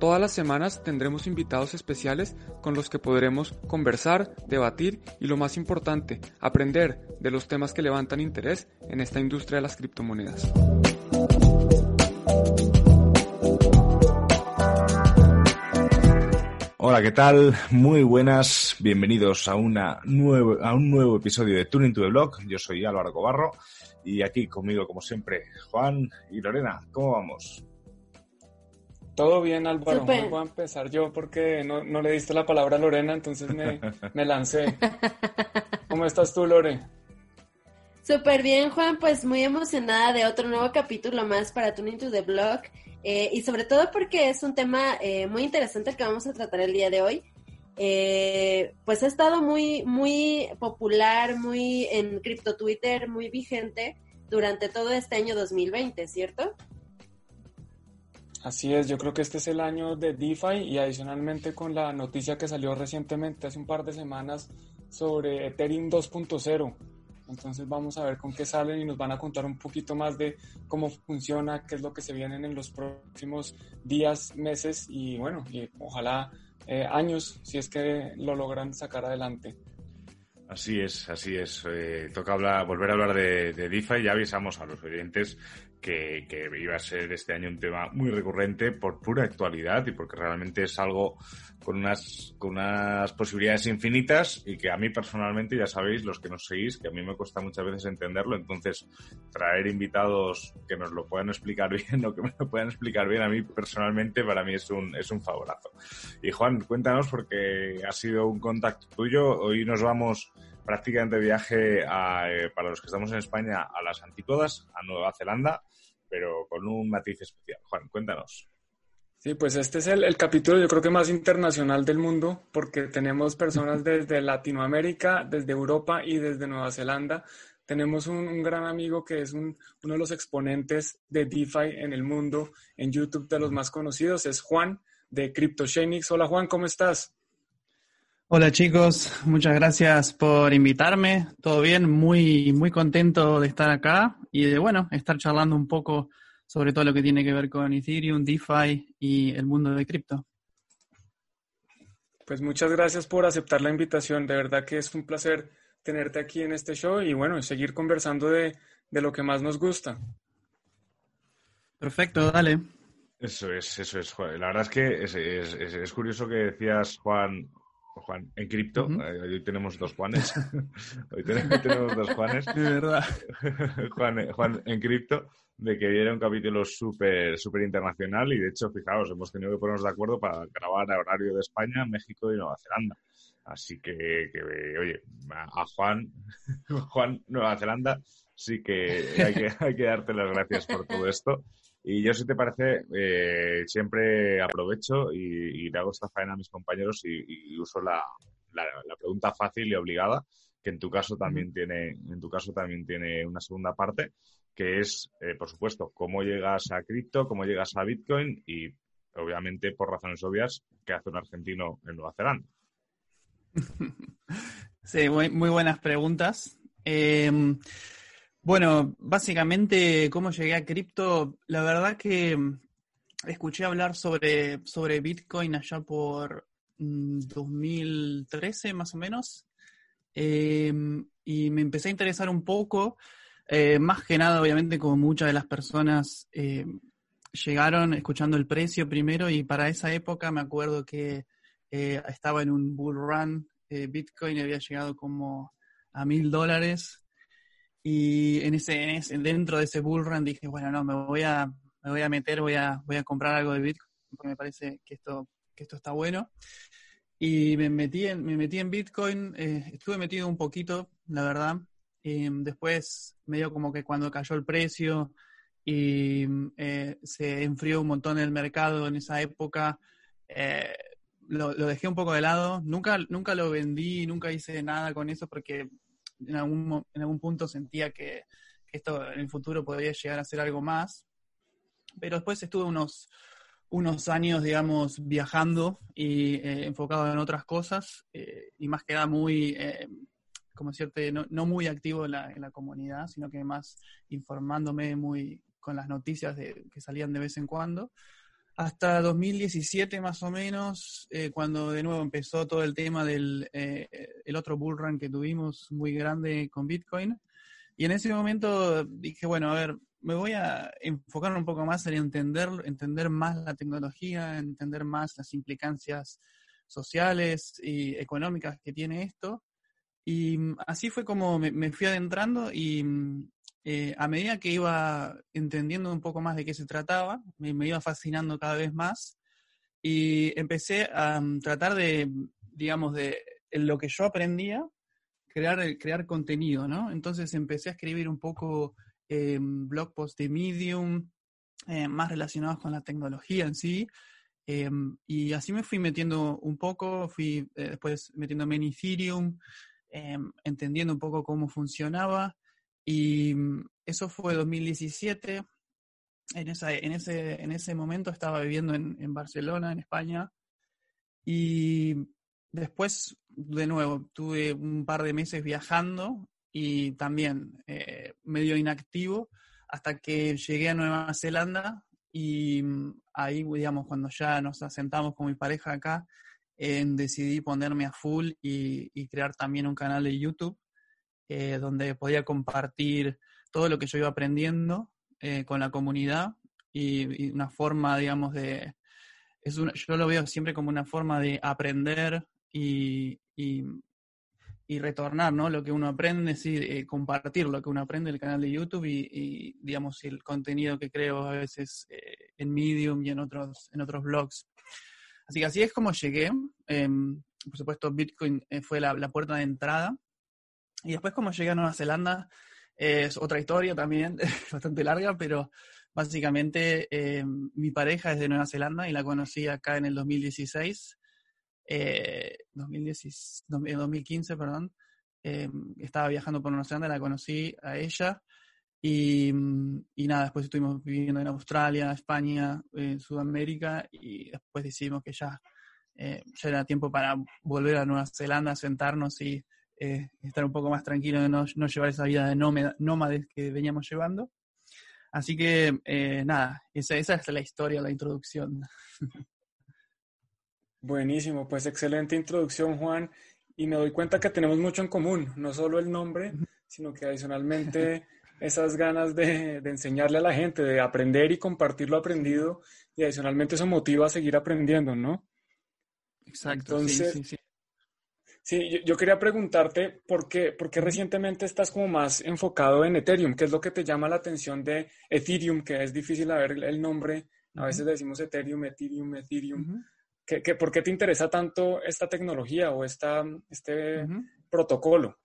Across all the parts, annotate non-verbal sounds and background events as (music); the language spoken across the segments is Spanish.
Todas las semanas tendremos invitados especiales con los que podremos conversar, debatir y lo más importante, aprender de los temas que levantan interés en esta industria de las criptomonedas. Hola, ¿qué tal? Muy buenas, bienvenidos a, una nuevo, a un nuevo episodio de Tuning to the Blog. Yo soy Álvaro Cobarro y aquí conmigo, como siempre, Juan y Lorena. ¿Cómo vamos? Todo bien, Álvaro. Voy a empezar yo porque no, le diste la palabra a Lorena, entonces me, lancé. (laughs) ¿Cómo estás tú, Lore? Súper bien, Juan. Pues muy emocionada de otro nuevo capítulo más para Tuning to the Blog. Eh, y sobre todo porque es un tema eh, muy interesante el que vamos a tratar el día de hoy. Eh, pues ha estado muy, muy popular, muy en cripto Twitter, muy vigente durante todo este año 2020, ¿cierto? Así es, yo creo que este es el año de DeFi y adicionalmente con la noticia que salió recientemente, hace un par de semanas, sobre Ethereum 2.0. Entonces vamos a ver con qué salen y nos van a contar un poquito más de cómo funciona, qué es lo que se vienen en los próximos días, meses y bueno, y ojalá eh, años si es que lo logran sacar adelante. Así es, así es. Eh, toca hablar, volver a hablar de, de DeFi. Ya avisamos a los oyentes que, iba a ser este año un tema muy recurrente por pura actualidad y porque realmente es algo con unas, con unas posibilidades infinitas y que a mí personalmente, ya sabéis, los que nos seguís, que a mí me cuesta muchas veces entenderlo, entonces traer invitados que nos lo puedan explicar (laughs) bien o que me lo puedan explicar bien, a mí personalmente para mí es un, es un favorazo. Y Juan, cuéntanos porque ha sido un contacto tuyo, hoy nos vamos prácticamente de viaje eh, para los que estamos en España a las Antípodas, a Nueva Zelanda, pero con un matiz especial. Juan, cuéntanos. Sí, pues este es el, capítulo yo creo que más internacional del mundo porque tenemos personas desde Latinoamérica, desde Europa y desde Nueva Zelanda. Tenemos un, gran amigo que es uno de los exponentes de DeFi en el mundo, en YouTube de los más conocidos, es Juan de CryptoShenix. Hola Juan, ¿cómo estás? Hola chicos, muchas gracias por invitarme. Todo bien, muy, muy contento de estar acá y de, bueno, estar charlando un poco sobre todo lo que tiene que ver con Ethereum, DeFi y el mundo de cripto. Pues muchas gracias por aceptar la invitación. De verdad que es un placer tenerte aquí en este show y bueno, seguir conversando de, lo que más nos gusta. Perfecto, dale. Eso es, eso es. La verdad es que es, es curioso que decías, Juan, Juan, en cripto, eh, hoy tenemos dos Juanes. (laughs) hoy tenemos, dos Juanes. (laughs) De verdad. (laughs) Juan, Juan, en cripto, de que era un capítulo súper súper internacional y de hecho, fijaos, hemos tenido que ponernos de acuerdo para grabar a horario de España, México y Nueva Zelanda. Así que, oye, a Juan, Juan, Nueva Zelanda, sí que hay, que hay que darte las gracias por todo esto. Y yo, si te parece, eh, siempre aprovecho y, le hago esta faena a mis compañeros y, uso la, pregunta fácil y obligada, que en tu caso también tiene, en tu caso también tiene una segunda parte, que es, eh, por supuesto, cómo llegas a cripto, cómo llegas a Bitcoin y, obviamente, por razones obvias, qué hace un argentino en Nueva Zelanda. (laughs) Sí, muy, muy buenas preguntas. Eh, bueno, básicamente, ¿cómo llegué a cripto? La verdad que mm, escuché hablar sobre, sobre Bitcoin allá por 2013 mm, más o menos. Em, y me empecé a interesar un poco, eh, más que nada, obviamente, como muchas de las personas eh, llegaron escuchando el precio primero y para esa época me acuerdo que eh, estaba en un bull run, Bitcoin había llegado como a mil dólares y en ese, dentro de ese bull run dije, bueno, no, me voy a, me voy a meter, voy a, voy a comprar algo de Bitcoin, porque me parece que esto, que esto está bueno. Y me metí en, me metí en Bitcoin, eh, estuve metido un poquito, la verdad. Y después, medio como que cuando cayó el precio y eh, se enfrió un montón el mercado en esa época, eh, lo, lo, dejé un poco de lado. Nunca, nunca lo vendí, nunca hice nada con eso porque en algún, en algún punto sentía que, esto en el futuro podría llegar a ser algo más. Pero después estuve unos, unos años, digamos, viajando y eh, enfocado en otras cosas eh, y más que nada muy, eh, como decirte, no, no muy activo en la, en la, comunidad, sino que más informándome muy con las noticias que salían de vez en cuando hasta 2017 más o menos, eh, cuando de nuevo empezó todo el tema del eh, el otro bull run que tuvimos muy grande con Bitcoin. Y en ese momento dije, bueno, a ver, me voy a enfocar un poco más en entender, entender más la tecnología, entender más las implicancias sociales y económicas que tiene esto. Y mm, así fue como me, me fui adentrando y mm, eh, a medida que iba entendiendo un poco más de qué se trataba, me, iba fascinando cada vez más y empecé a mm, tratar de, digamos, de lo que yo aprendía, crear, crear contenido, ¿no? Entonces empecé a escribir un poco eh, blog post de Medium, eh, más relacionados con la tecnología en sí, y así me fui metiendo un poco, fui después metiéndome en Ethereum, entendiendo un poco cómo funcionaba y mm, eso fue 2017. En, esa, en, ese, en ese momento estaba viviendo en, en Barcelona, en España. Y después, de nuevo, tuve un par de meses viajando y también eh, medio inactivo hasta que llegué a Nueva Zelanda y mm, ahí, digamos, cuando ya nos asentamos con mi pareja acá, decidí ponerme a full y, y, crear también un canal de YouTube eh, donde podía compartir todo lo que yo iba aprendiendo eh, con la comunidad y, una forma, digamos, de... Es yo lo veo siempre como una forma de aprender y, y, retornar, ¿no? Lo que uno aprende, sí, eh, compartir lo que uno aprende en el canal de YouTube y, digamos, el contenido que creo a veces en Medium y en otros, en otros blogs. Así que así es como llegué. Em, por supuesto, Bitcoin fue la, la puerta de entrada y después como llegué a Nueva Zelanda, es otra historia también, (laughs) bastante larga, pero básicamente eh, mi pareja es de Nueva Zelanda y la conocí acá en el 2016, eh, 2015, perdón. Eh, estaba viajando por Nueva Zelanda, la conocí a ella y, y, nada, después estuvimos viviendo en Australia, España, Sudamérica y después decidimos que ya, eh, ya era tiempo para volver a Nueva Zelanda, sentarnos y eh, estar un poco más tranquilo de no, llevar esa vida de nómades que veníamos llevando. Así que, eh, nada, esa, esa es la historia, la introducción. Buenísimo, pues excelente introducción, Juan. Y me doy cuenta que tenemos mucho en común, no solo el nombre, sino que adicionalmente (laughs) esas ganas de, de, enseñarle a la gente, de aprender y compartir lo aprendido, y adicionalmente eso motiva a seguir aprendiendo, ¿no? Exacto. Entonces, sí, sí, sí. Sí, yo, quería preguntarte por qué, por qué recientemente estás como más enfocado en Ethereum. ¿Qué es lo que te llama la atención de Ethereum? Que es difícil ver el nombre. A veces decimos Ethereum, Ethereum, Ethereum. ¿Qué, por qué te interesa tanto esta tecnología o esta, este protocolo?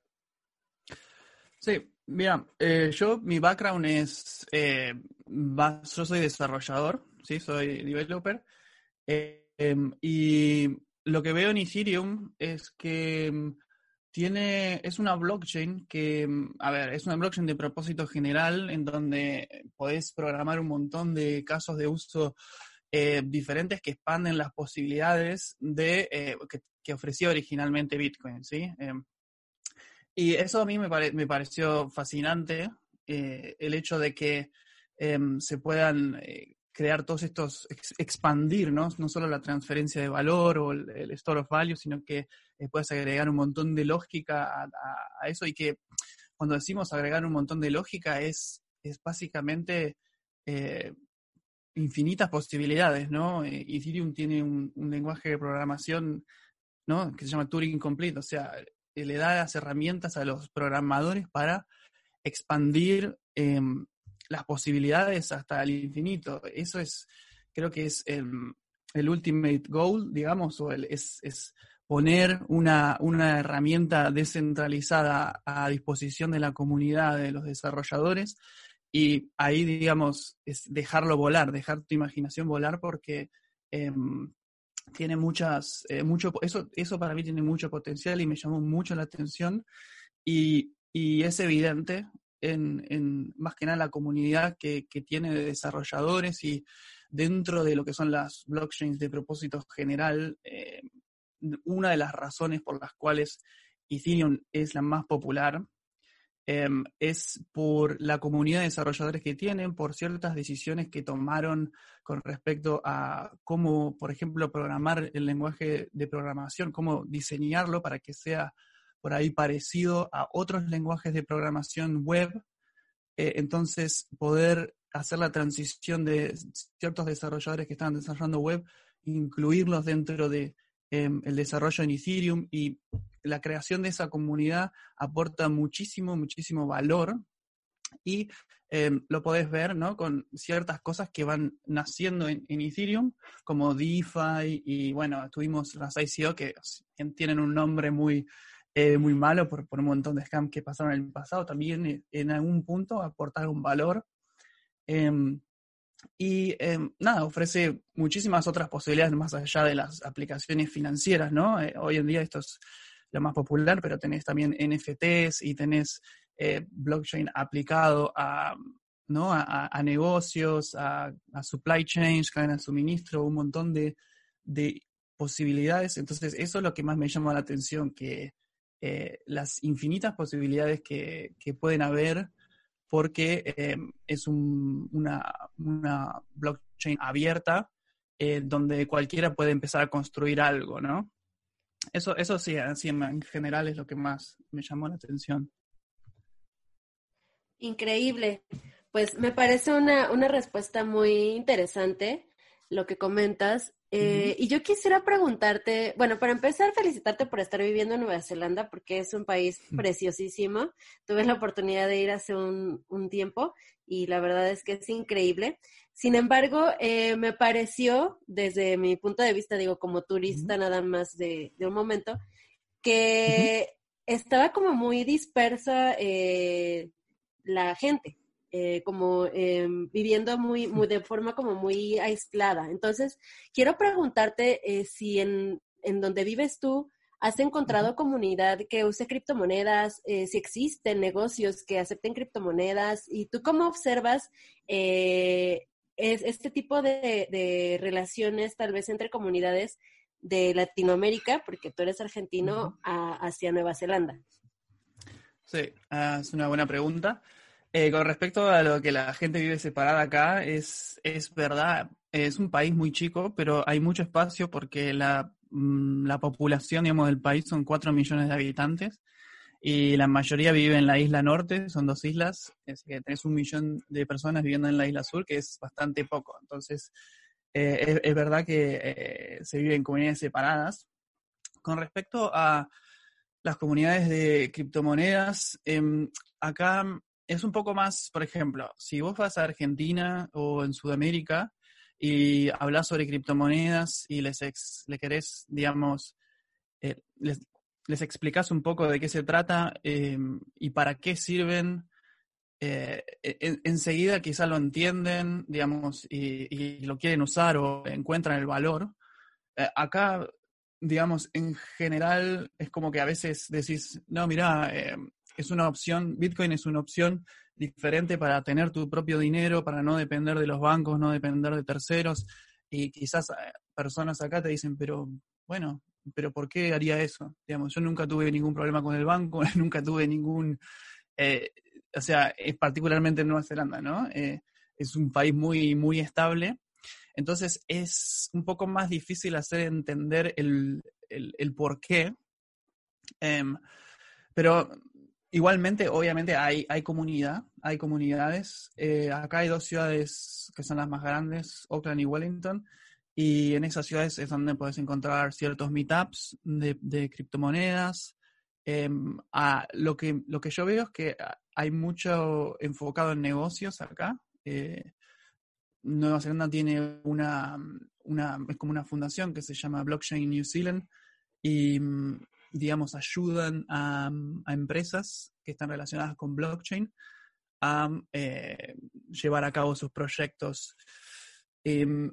Sí, mira, eh, yo, mi background es, eh, yo soy desarrollador, sí, soy developer. Eh, em, y lo que veo en Ethereum es que mm, tiene, es una blockchain que, mm, a ver, es una blockchain de propósito general en donde podés programar un montón de casos de uso eh, diferentes que expanden las posibilidades de eh, que, ofrecía originalmente Bitcoin, ¿sí? Em, y eso a mí me, me pareció fascinante, eh, el hecho de que em, se puedan crear todos estos, expandir, ¿no? No solo la transferencia de valor o el, store of value, sino que eh, puedes agregar un montón de lógica a, eso y que cuando decimos agregar un montón de lógica es, es básicamente eh, infinitas posibilidades, ¿no? Eh, Ethereum tiene un, lenguaje de programación, ¿no? Que se llama Turing Complete, o sea, le da las herramientas a los programadores para expandir em, las posibilidades hasta el infinito. Eso es, creo que es el, ultimate goal, digamos, o es, es poner una, una, herramienta descentralizada a disposición de la comunidad, de los desarrolladores, y ahí, digamos, es dejarlo volar, dejar tu imaginación volar porque em, tiene muchas, eh, mucho, eso, eso para mí tiene mucho potencial y me llamó mucho la atención. Y y es evidente en, más que nada la comunidad que, tiene de desarrolladores y dentro de lo que son las blockchains de propósito general, eh, una de las razones por las cuales Ethereum es la más popular em, es por la comunidad de desarrolladores que tienen, por ciertas decisiones que tomaron con respecto a cómo, por ejemplo, programar el lenguaje de programación, cómo diseñarlo para que sea por ahí parecido a otros lenguajes de programación web. Eh, entonces, poder hacer la transición de ciertos desarrolladores que están desarrollando web, incluirlos dentro de em, desarrollo en Ethereum y la creación de esa comunidad aporta muchísimo, muchísimo valor y em, lo podés ver ¿no? con ciertas cosas que van naciendo en, en, Ethereum, como DeFi y bueno, tuvimos las ICO que tienen un nombre muy eh, muy malo por, por, un montón de scams que pasaron en el pasado, también eh, en algún punto aportar un valor. Em, y em, nada, ofrece muchísimas otras posibilidades más allá de las aplicaciones financieras, ¿no? Eh, hoy en día esto es lo más popular, pero tenés también NFTs y tenés blockchain aplicado a, ¿no? a, negocios, a, a, supply chains, cadena de suministro, un montón de, de posibilidades. Entonces, eso es lo que más me llama la atención, que eh, las infinitas posibilidades que, pueden haber porque eh, es una, blockchain abierta eh, donde cualquiera puede empezar a construir algo, ¿no? Eso, eso sí, así en general es lo que más me llamó la atención. Increíble. Pues me parece una, una respuesta muy interesante lo que comentas. Eh, y yo quisiera preguntarte, bueno, para empezar, felicitarte por estar viviendo en Nueva Zelanda, porque es un país preciosísimo. Tuve la oportunidad de ir hace un, tiempo y la verdad es que es increíble. Sin embargo, eh, me pareció, desde mi punto de vista, digo, como turista nada más de, un momento, que estaba como muy dispersa eh, la gente. Eh, como em, viviendo muy, muy, de forma como muy aislada. Entonces, quiero preguntarte eh, si en, en, donde vives tú has encontrado comunidad que use criptomonedas, eh, si existen negocios que acepten criptomonedas y tú cómo observas es, este tipo de, de, relaciones tal vez entre comunidades de Latinoamérica, porque tú eres argentino, hacia Nueva Zelanda. Sí, ah, es una buena pregunta. Eh, con respecto a lo que la gente vive separada acá, es, es verdad, es un país muy chico, pero hay mucho espacio porque la, mm, la población, digamos, del país son 4 millones de habitantes y la mayoría vive en la isla norte, son dos islas, es que tenés un millón de personas viviendo en la isla sur, que es bastante poco. Entonces, eh, es, verdad que eh, se vive en comunidades separadas. Con respecto a las comunidades de criptomonedas, em, acá es un poco más, por ejemplo, si vos vas a Argentina o en Sudamérica y hablas sobre criptomonedas y les, le querés, digamos, eh, les, les explicas un poco de qué se trata em, y para qué sirven, eh, e, enseguida quizá lo entienden, digamos, y, lo quieren usar o encuentran el valor. Eh, acá, digamos, en general es como que a veces decís, no, mira, es una opción, Bitcoin es una opción diferente para tener tu propio dinero, para no depender de los bancos, no depender de terceros. Y quizás eh, personas acá te dicen, pero bueno, pero ¿por qué haría eso? Digamos, yo nunca tuve ningún problema con el banco, (laughs) nunca tuve ningún, eh, o sea, es particularmente en Nueva Zelanda, ¿no? Eh, es un país muy, muy estable. Entonces es un poco más difícil hacer entender el, el, por qué. Em, pero Igualmente, obviamente, hay, comunidad, hay comunidades. Eh, acá hay dos ciudades que son las más grandes, Oakland y Wellington, y en esas ciudades es donde puedes encontrar ciertos meetups de, criptomonedas. Em, lo, que, lo que yo veo es que hay mucho enfocado en negocios acá. Eh, Nueva Zelanda tiene una, una, es como una fundación que se llama Blockchain New Zealand y digamos, ayudan a, empresas que están relacionadas con blockchain a eh, llevar a cabo sus proyectos. Em,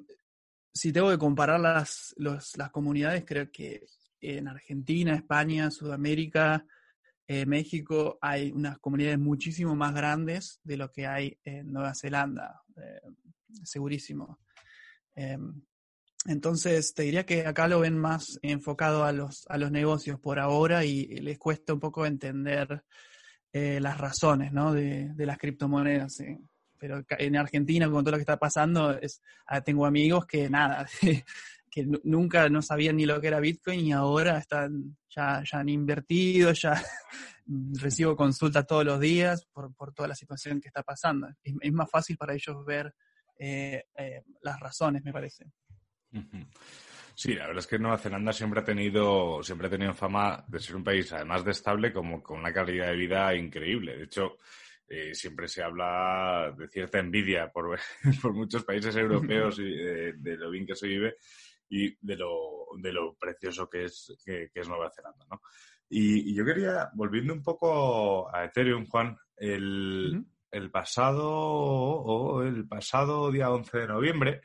si tengo que comparar las, las comunidades, creo que en Argentina, España, Sudamérica, en México hay unas comunidades muchísimo más grandes de lo que hay en Nueva Zelanda, eh, segurísimo. Em, entonces, te diría que acá lo ven más enfocado a los, a los negocios por ahora y les cuesta un poco entender eh, las razones ¿no? de, las criptomonedas. Pero en Argentina, con todo lo que está pasando, es, ah, tengo amigos que nada, (laughs) que nunca no sabían ni lo que era Bitcoin y ahora están ya, ya han invertido, ya (laughs) recibo consultas todos los días por, por, toda la situación que está pasando. Es, más fácil para ellos ver eh, eh, las razones, me parece. Sí, la verdad es que Nueva Zelanda siempre ha tenido, siempre ha tenido fama de ser un país, además de estable, como con una calidad de vida increíble. De hecho, eh, siempre se habla de cierta envidia por, (laughs) por muchos países europeos y de, lo bien que se vive y de lo, de lo precioso que es, que, es Nueva Zelanda, ¿no? Y, yo quería, volviendo un poco a Ethereum, Juan, el, el pasado, o el pasado día 11 de noviembre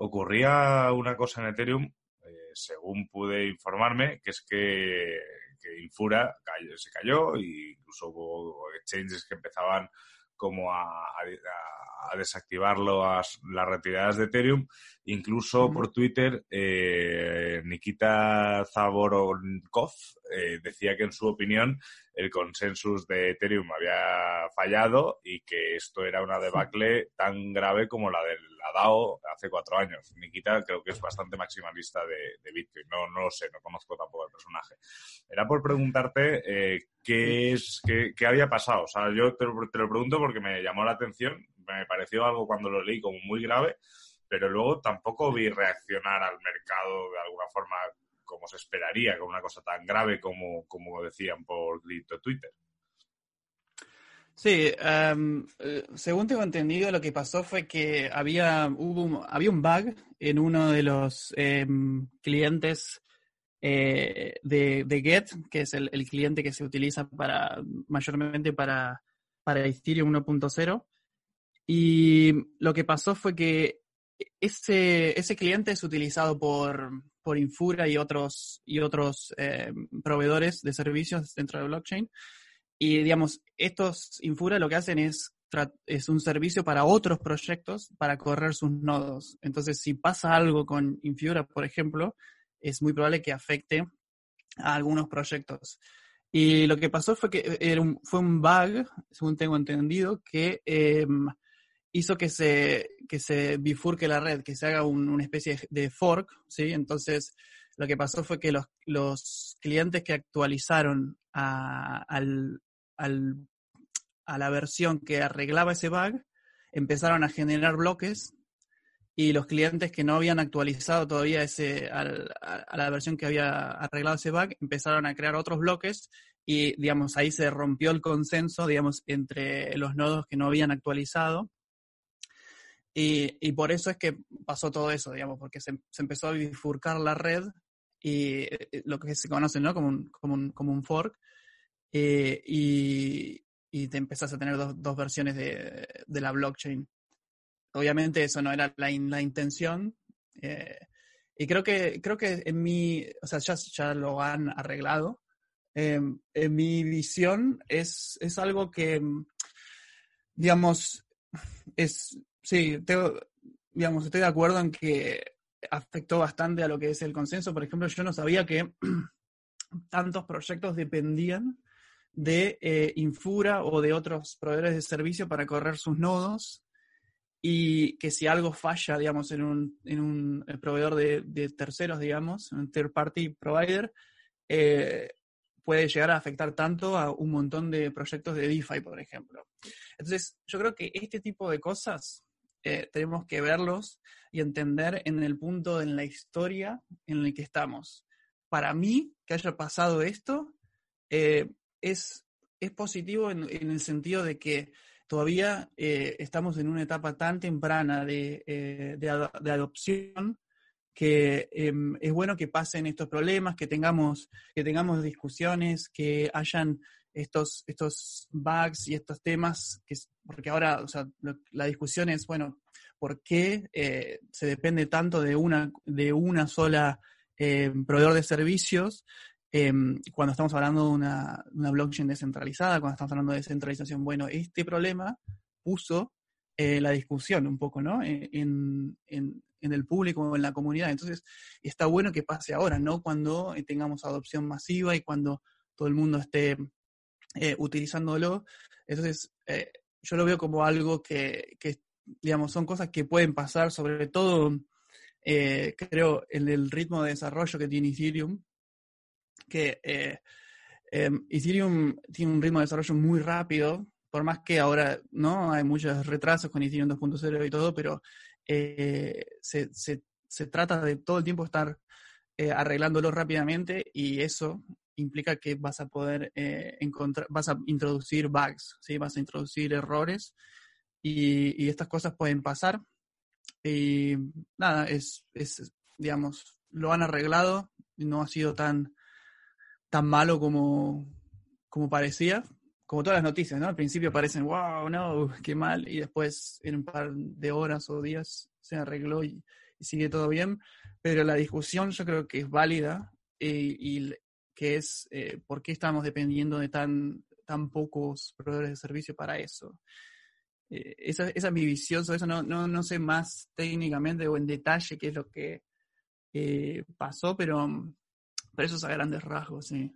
ocurría una cosa en Ethereum, eh, según pude informarme, que es que, que Infura se cayó e incluso hubo exchanges que empezaban como a, desactivar las, las retiradas de Ethereum. Incluso por Twitter, eh, Nikita Zaboronkov eh, decía que en su opinión el consensus de Ethereum había fallado y que esto era una debacle tan grave como la del DAO hace cuatro años. Nikita creo que es bastante maximalista de, Bitcoin. No, no lo sé, no conozco tampoco el personaje. Era por preguntarte eh, qué es, qué, qué, había pasado. O sea, yo te lo, te lo pregunto porque me llamó la atención. Me pareció algo cuando lo leí como muy grave, pero luego tampoco vi reaccionar al mercado de alguna forma como se esperaría con una cosa tan grave como, como decían por Twitter. Sí, eh, según tengo entendido, lo que pasó fue que había, hubo había un bug en uno de los em, clientes eh, de, Get, que es el, cliente que se utiliza para mayormente para, para Ethereum 1.0. Y lo que pasó fue que ese, ese cliente es utilizado por, por Infura y otros, y otros em, proveedores de servicios dentro de blockchain. Y digamos, estos Infura lo que hacen es, es un servicio para otros proyectos para correr sus nodos. Entonces, si pasa algo con Infura, por ejemplo, es muy probable que afecte a algunos proyectos. Y lo que pasó fue que era un, fue un bug, según tengo entendido, que em, hizo que se, que se bifurque la red, que se haga una especie de fork, ¿sí? Entonces, lo que pasó fue que los, los clientes que actualizaron a, al, a la versión que arreglaba ese bug, empezaron a generar bloques y los clientes que no habían actualizado todavía ese, a, la versión que había arreglado ese bug empezaron a crear otros bloques y, digamos, ahí se rompió el consenso, digamos, entre los nodos que no habían actualizado. Y, por eso es que pasó todo eso, digamos, porque se, empezó a bifurcar la red y eh, lo que se conoce, ¿no? Como un, como un, como un fork. Eh, y, y, te empezás a tener dos, dos versiones de, de, la blockchain. Obviamente eso no era la, la intención. Eh, y creo que, creo que en mi, o sea, ya, ya lo han arreglado. Em, en mi visión es, es algo que, digamos, es, sí, tengo, digamos, estoy de acuerdo en que afectó bastante a lo que es el consenso. Por ejemplo, yo no sabía que (clears throat) tantos proyectos dependían de eh, Infura o de otros proveedores de servicio para correr sus nodos y que si algo falla, digamos, en un, en un eh, proveedor de, terceros, digamos, un third party provider, eh, puede llegar a afectar tanto a un montón de proyectos de DeFi, por ejemplo. Entonces, yo creo que este tipo de cosas tenemos que verlos y entender en el punto en la historia en el que estamos. Para mí, que haya pasado esto, es, es positivo en, el sentido de que todavía eh, estamos en una etapa tan temprana de, eh, de, adopción que em, es bueno que pasen estos problemas, que tengamos, que tengamos discusiones, que hayan estos, estos bugs y estos temas, que, porque ahora la discusión es, bueno, ¿por qué eh, se depende tanto de una, de una sola proveedor de servicios em, cuando estamos hablando de una, blockchain descentralizada, cuando estamos hablando de descentralización, bueno, este problema puso eh, la discusión un poco, ¿no? En, en, en, el público o en la comunidad. Entonces, está bueno que pase ahora, ¿no? Cuando tengamos adopción masiva y cuando todo el mundo esté eh, utilizándolo. Entonces, eh, yo lo veo como algo que, digamos, son cosas que pueden pasar, sobre todo, eh, creo, en el ritmo de desarrollo que tiene Ethereum, que em, Ethereum tiene un ritmo de desarrollo muy rápido, por más que ahora no hay muchos retrasos con Ethereum 2.0 y todo, pero se, se, se, trata de todo el tiempo estar arreglándolo rápidamente y eso implica que vas a poder eh, encontrar, vas a introducir bugs, ¿sí? vas a introducir errores y, estas cosas pueden pasar. Y nada, es, es, digamos, lo han arreglado, no ha sido tan, tan malo como, como parecía, como todas las noticias, ¿no? Al principio parecen, wow, no, qué mal, y después en un par de horas o días se arregló y, sigue todo bien, pero la discusión yo creo que es válida y, que es eh, por qué estamos dependiendo de tan, tan pocos proveedores de servicio para eso. Eh, esa, esa, es mi visión eso, no, no, no, sé más técnicamente o en detalle qué es lo que eh, pasó, pero, pero eso es a grandes rasgos, sí.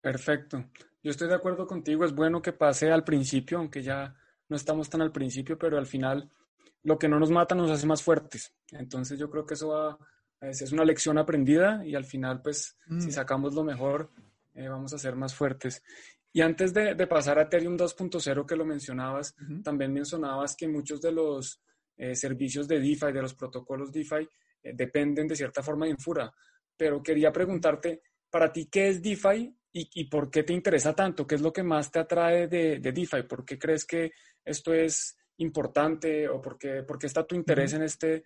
Perfecto. Yo estoy de acuerdo contigo, es bueno que pase al principio, aunque ya no estamos tan al principio, pero al final lo que no nos mata nos hace más fuertes. Entonces yo creo que eso va es una lección aprendida y al final, pues, si mm. sacamos lo mejor, eh, vamos a ser más fuertes. Y antes de, pasar a Ethereum 2.0 que lo mencionabas, también mencionabas que muchos de los eh, servicios de DeFi, de los protocolos DeFi, eh, dependen de cierta forma de Infura. Pero quería preguntarte, para ti, ¿qué es DeFi y, y, por qué te interesa tanto? ¿Qué es lo que más te atrae de, de DeFi? ¿Por qué crees que esto es importante o por qué, por qué está tu interés en, este,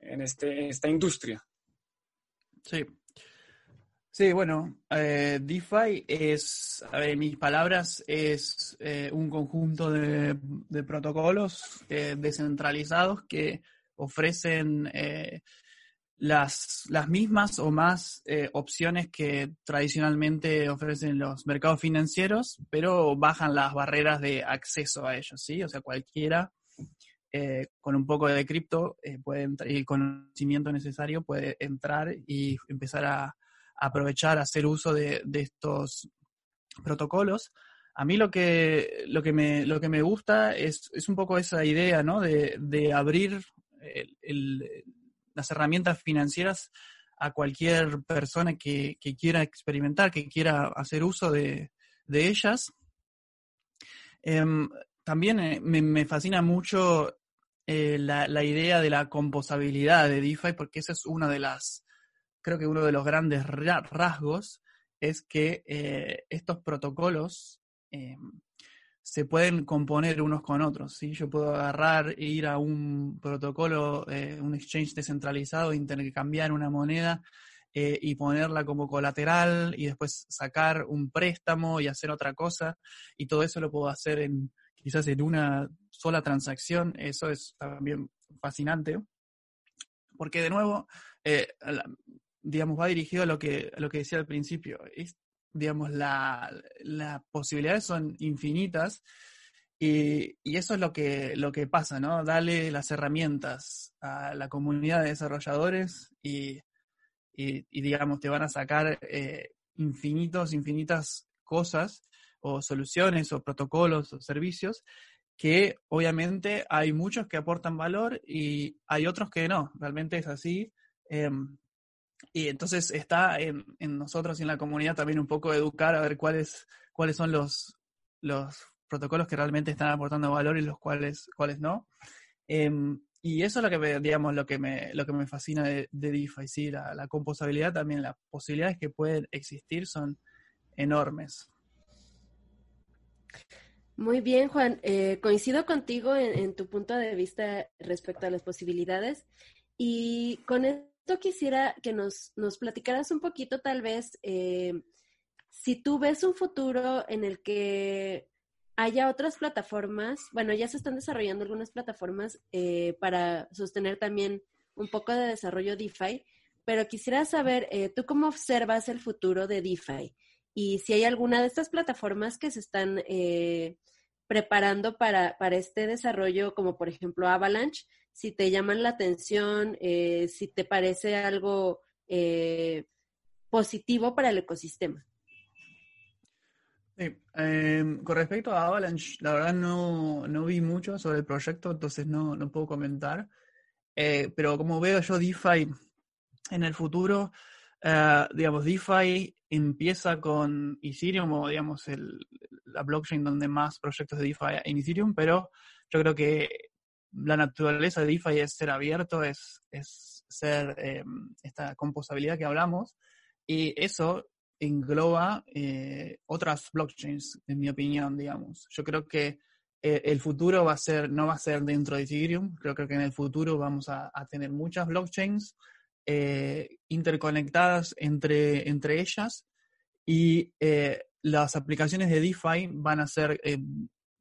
en, este, en esta industria? Sí. Sí, bueno, eh, DeFi es, a ver, en mis palabras, es eh, un conjunto de, protocolos eh, descentralizados que ofrecen las, las mismas o más opciones que tradicionalmente ofrecen los mercados financieros, pero bajan las barreras de acceso a ellos, ¿sí? O sea, cualquiera eh, con un poco de cripto eh, puede y el conocimiento necesario puede entrar y empezar a, aprovechar, a hacer uso de, estos protocolos. A mí lo que, lo que, me, lo que me gusta es, es un poco esa idea ¿no? de, de abrir las herramientas financieras a cualquier persona que, que, quiera experimentar, que quiera hacer uso de, de ellas. Em, también eh, me, fascina mucho eh, la, la, idea de la composabilidad de DeFi, porque esa es una de las, creo que uno de los grandes rasgos es que eh, estos protocolos eh, se pueden componer unos con otros. ¿sí? Yo puedo agarrar e ir a un protocolo, un exchange descentralizado, intercambiar una moneda y ponerla como colateral y después sacar un préstamo y hacer otra cosa. Y todo eso lo puedo hacer en quizás en una sola transacción, eso es también fascinante, porque de nuevo, eh, digamos, va dirigido a lo que, lo que decía al principio, es, digamos, las posibilidades son infinitas y, eso es lo que, lo que pasa, ¿no? Dale las herramientas a la comunidad de desarrolladores y, digamos, te van a sacar eh, infinitos, infinitas cosas o soluciones o protocolos o servicios que obviamente hay muchos que aportan valor y hay otros que no, realmente es así. Em, y entonces está en, nosotros y en la comunidad también un poco educar a ver cuáles, cuáles son los, los protocolos que realmente están aportando valor y los cuales, cuáles no. Em, y eso es lo que me, lo que me, lo que me fascina de, de DeFi, sí, la, la composabilidad también, las posibilidades que pueden existir son enormes. Muy bien, Juan. Eh, coincido contigo en, tu punto de vista respecto a las posibilidades. Y con esto quisiera que nos, platicaras un poquito, tal vez, eh, si tú ves un futuro en el que haya otras plataformas, bueno, ya se están desarrollando algunas plataformas eh, para sostener también un poco de desarrollo DeFi, pero quisiera saber, eh, ¿tú cómo observas el futuro de DeFi? Y si hay alguna de estas plataformas que se están eh, preparando para, para, este desarrollo, como por ejemplo Avalanche, si te llaman la atención, eh, si te parece algo positivo para el ecosistema. Sí, em, con respecto a Avalanche, la verdad no, no, vi mucho sobre el proyecto, entonces no, no puedo comentar. pero como veo yo DeFi en el futuro, uh, digamos, DeFi empieza con Ethereum o, digamos, la blockchain donde más proyectos de DeFi en Ethereum, pero yo creo que la naturaleza de DeFi es ser abierto, es, es ser eh, esta composabilidad que hablamos, y eso engloba eh, otras blockchains, en mi opinión, digamos. Yo creo que eh, el futuro va a ser, no va a ser dentro de Ethereum, creo, creo que en el futuro vamos a tener muchas blockchains eh, interconectadas entre, entre ellas y eh, las aplicaciones de DeFi van a ser eh,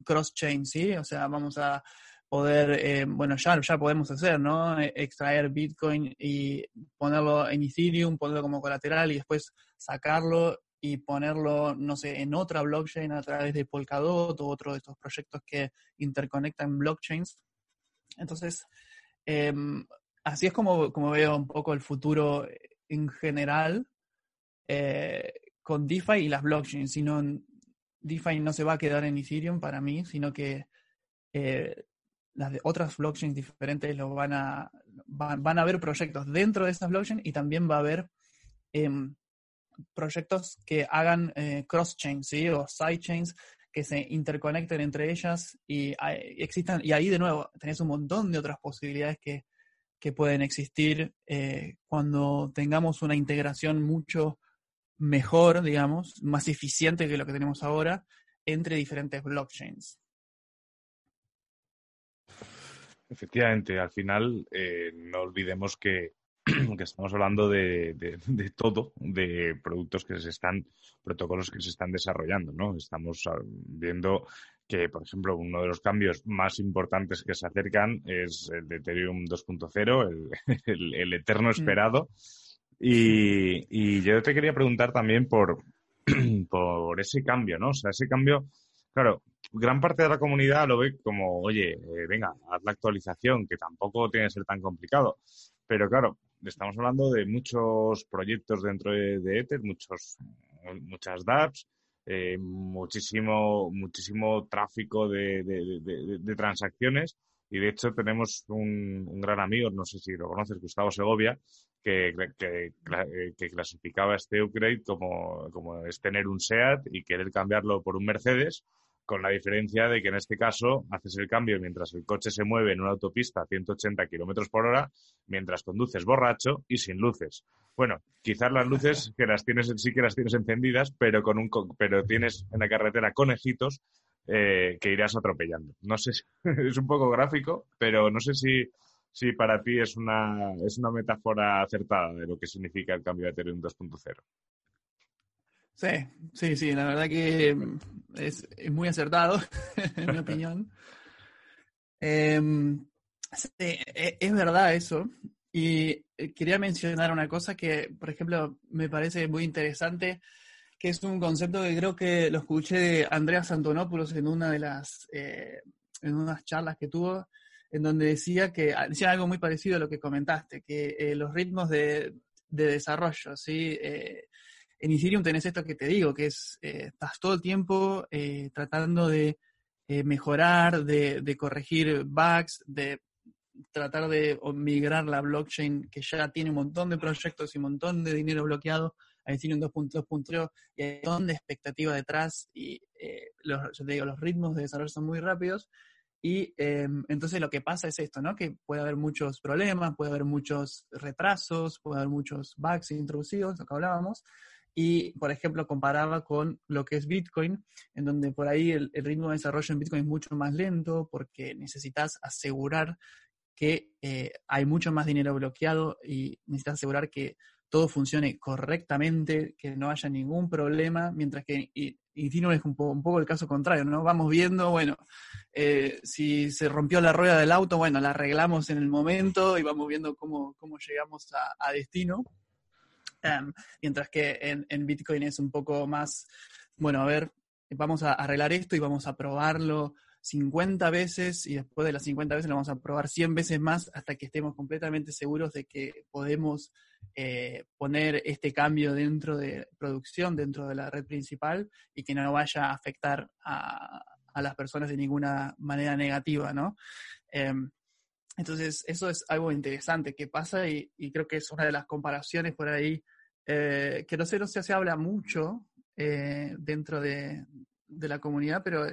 cross-chain, ¿sí? O sea, vamos a poder, bueno, ya, ya podemos hacer, ¿no? Extraer Bitcoin y ponerlo en Ethereum, ponerlo como colateral y después sacarlo y ponerlo, no sé, en otra blockchain a través de Polkadot o otro de estos proyectos que interconectan blockchains. Entonces, em, así es como, como, veo un poco el futuro en general eh, con DeFi y las blockchains. Sino, DeFi no se va a quedar en Ethereum para mí, sino que eh, las de otras blockchains diferentes lo van a, van, a haber proyectos dentro de esas blockchains y también va a haber em, proyectos que hagan eh, cross-chains ¿sí? o side-chains que se interconecten entre ellas y existan, y ahí de nuevo tenés un montón de otras posibilidades que que pueden existir eh, cuando tengamos una integración mucho mejor, digamos, más eficiente que lo que tenemos ahora entre diferentes blockchains. Efectivamente, al final eh, no olvidemos que, (clears throat) que estamos hablando de, de, todo, de productos que se están, protocolos que se están desarrollando, ¿no? Estamos ah, viendo que, por ejemplo, uno de los cambios más importantes que se acercan es el de Ethereum 2.0, (laughs) el, el, eterno mm. esperado. Y, y, yo te quería preguntar también por, (clears throat) por ese cambio, ¿no? O sea, ese cambio, claro, gran parte de la comunidad lo ve como, oye, eh, venga, haz la actualización, que tampoco tiene que ser tan complicado. Pero claro, estamos hablando de muchos proyectos dentro de, de Ether, muchos, muchas dApps, eh, muchísimo, muchísimo tráfico de, de, transacciones. Y de hecho tenemos un, un, gran amigo, no sé si lo conoces, Gustavo Segovia, que, que, que clasificaba este upgrade como, como es tener un SEAT y querer cambiarlo por un Mercedes con la diferencia de que en este caso haces el cambio mientras el coche se mueve en una autopista a 180 kilómetros por hora, mientras conduces borracho y sin luces. Bueno, quizás las luces que las tienes sí que las tienes encendidas, pero con un pero tienes en la carretera conejitos eh, que irás atropellando. No sé si (laughs) es un poco gráfico, pero no sé si, si para ti es una, es una metáfora acertada de lo que significa el cambio de Ethereum 2.0. Sí, sí, sí, la verdad que es, muy acertado, (laughs) en mi opinión. Em, e, es verdad eso. Y eh, quería mencionar una cosa que, por ejemplo, me parece muy interesante, que es un concepto que creo que lo escuché de Andreas Antonopoulos en una de las, eh, en unas charlas que tuvo, en donde decía que ah, decía algo muy parecido a lo que comentaste, que eh, los ritmos de, de desarrollo, ¿sí? En Ethereum tenés esto que te digo, que es, estás todo el tiempo tratando de mejorar, de, de, corregir bugs, de tratar de migrar la blockchain que ya tiene un montón de proyectos y un montón de dinero bloqueado a Ethereum 2.2.0 y hay un montón de expectativa detrás y eh, los, digo, los ritmos de desarrollo son muy rápidos y em, entonces lo que pasa es esto, ¿no? Que puede haber muchos problemas, puede haber muchos retrasos, puede haber muchos bugs introducidos, lo que hablábamos, y, por ejemplo, comparaba con lo que es Bitcoin, en donde por ahí el, ritmo de desarrollo en Bitcoin es mucho más lento porque necesitas asegurar que eh, hay mucho más dinero bloqueado y necesitas asegurar que todo funcione correctamente, que no haya ningún problema, mientras que Ethereum es un, poco el caso contrario, ¿no? Vamos viendo, bueno, eh, si se rompió la rueda del auto, bueno, la arreglamos en el momento y vamos viendo cómo, cómo llegamos a, destino. Mientras que en, en Bitcoin es un poco más, bueno, a ver, vamos a arreglar esto y vamos a probarlo 50 veces y después de las 50 veces lo vamos a probar 100 veces más hasta que estemos completamente seguros de que podemos eh, poner este cambio dentro de producción, dentro de la red principal y que no vaya a afectar a, las personas de ninguna manera negativa, ¿no? Em, entonces, eso es algo interesante que pasa y, creo que es una de las comparaciones por ahí eh, que no sé, no sé, se habla mucho eh, dentro de, de, la comunidad, pero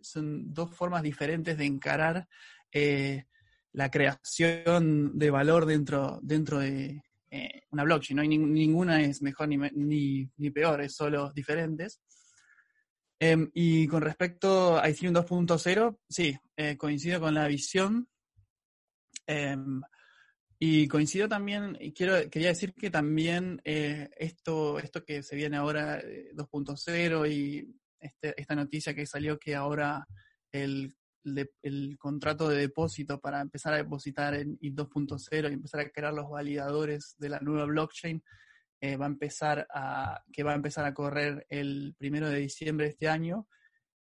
son dos formas diferentes de encarar eh, la creación de valor dentro, dentro de eh, una blockchain. ¿no? hay ninguna es mejor ni, ni, peor, es solo diferentes. Em, y con respecto a Ethereum 2.0, sí, eh, coincido con la visión. Em, y coincido también, y quiero, quería decir que también esto, esto que se viene ahora 2.0 y este, esta noticia que salió que ahora el, el, contrato de depósito para empezar a depositar en I 2.0 y empezar a crear los validadores de la nueva blockchain eh, va a empezar a que va a empezar a correr el primero de diciembre de este año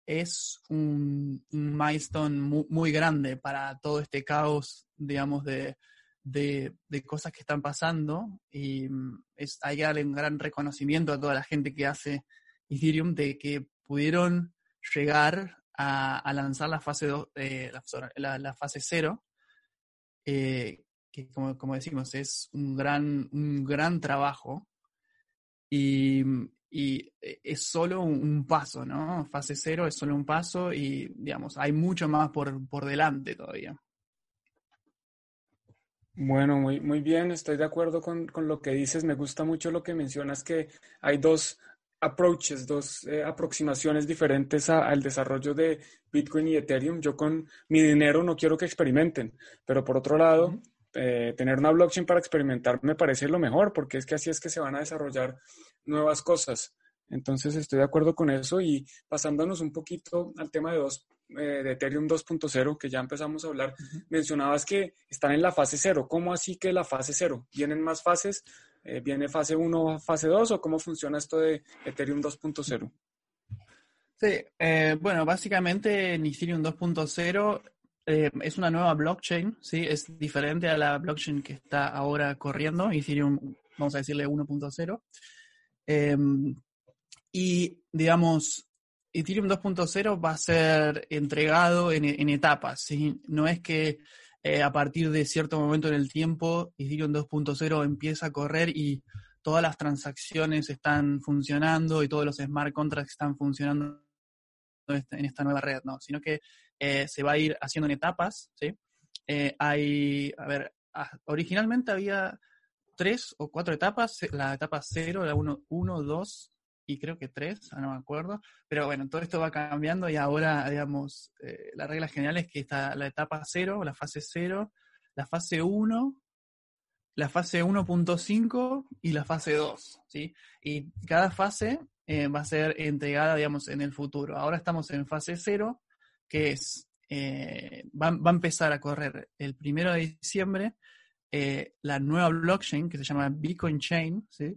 es un, milestone muy, grande para todo este caos digamos de, de, cosas que están pasando y mm, es, hay un gran reconocimiento a toda la gente que hace Ethereum de que pudieron llegar a, lanzar la fase eh, la, fase 0, eh, que como, decimos, es un gran, un gran trabajo y, es solo un, paso, ¿no? Fase 0 es solo un paso y, digamos, hay mucho más por, por delante todavía. Bueno, muy, muy bien, estoy de acuerdo con, con, lo que dices. Me gusta mucho lo que mencionas, que hay dos, approaches, dos eh, aproximaciones diferentes al desarrollo de Bitcoin y Ethereum. Yo con mi dinero no quiero que experimenten, pero por otro lado, eh, tener una blockchain para experimentar me parece lo mejor, porque es que así es que se van a desarrollar nuevas cosas. Entonces estoy de acuerdo con eso y pasándonos un poquito al tema de, dos, eh, de Ethereum 2.0, que ya empezamos a hablar, mencionabas que están en la fase 0. ¿Cómo así que la fase 0? ¿Vienen más fases? Eh, ¿Viene fase 1 fase 2 o cómo funciona esto de Ethereum 2.0? Sí, eh, bueno, básicamente en Ethereum 2.0 eh, es una nueva blockchain, ¿sí? Es diferente a la blockchain que está ahora corriendo, Ethereum, vamos a decirle 1.0. Em, y, digamos, Ethereum 2.0 va a ser entregado en, etapas. No es que eh, a partir de cierto momento en el tiempo, Ethereum 2.0 empieza a correr y todas las transacciones están funcionando y todos los smart contracts están funcionando en esta nueva red, no, sino que eh, se va a ir haciendo en etapas. Eh, hay, a ver, originalmente había tres o cuatro etapas, la etapa 0, la 1, 1, 2 y creo que tres, no me acuerdo. Pero bueno, todo esto va cambiando y ahora, digamos, eh, la regla general es que está la etapa cero, la fase cero, la fase 1, la fase 1.5 y la fase 2, ¿sí? Y cada fase eh, va a ser entregada, digamos, en el futuro. Ahora estamos en fase 0, que es, eh, va, va, a empezar a correr el primero de diciembre la nueva blockchain que se llama Bitcoin Chain, ¿sí?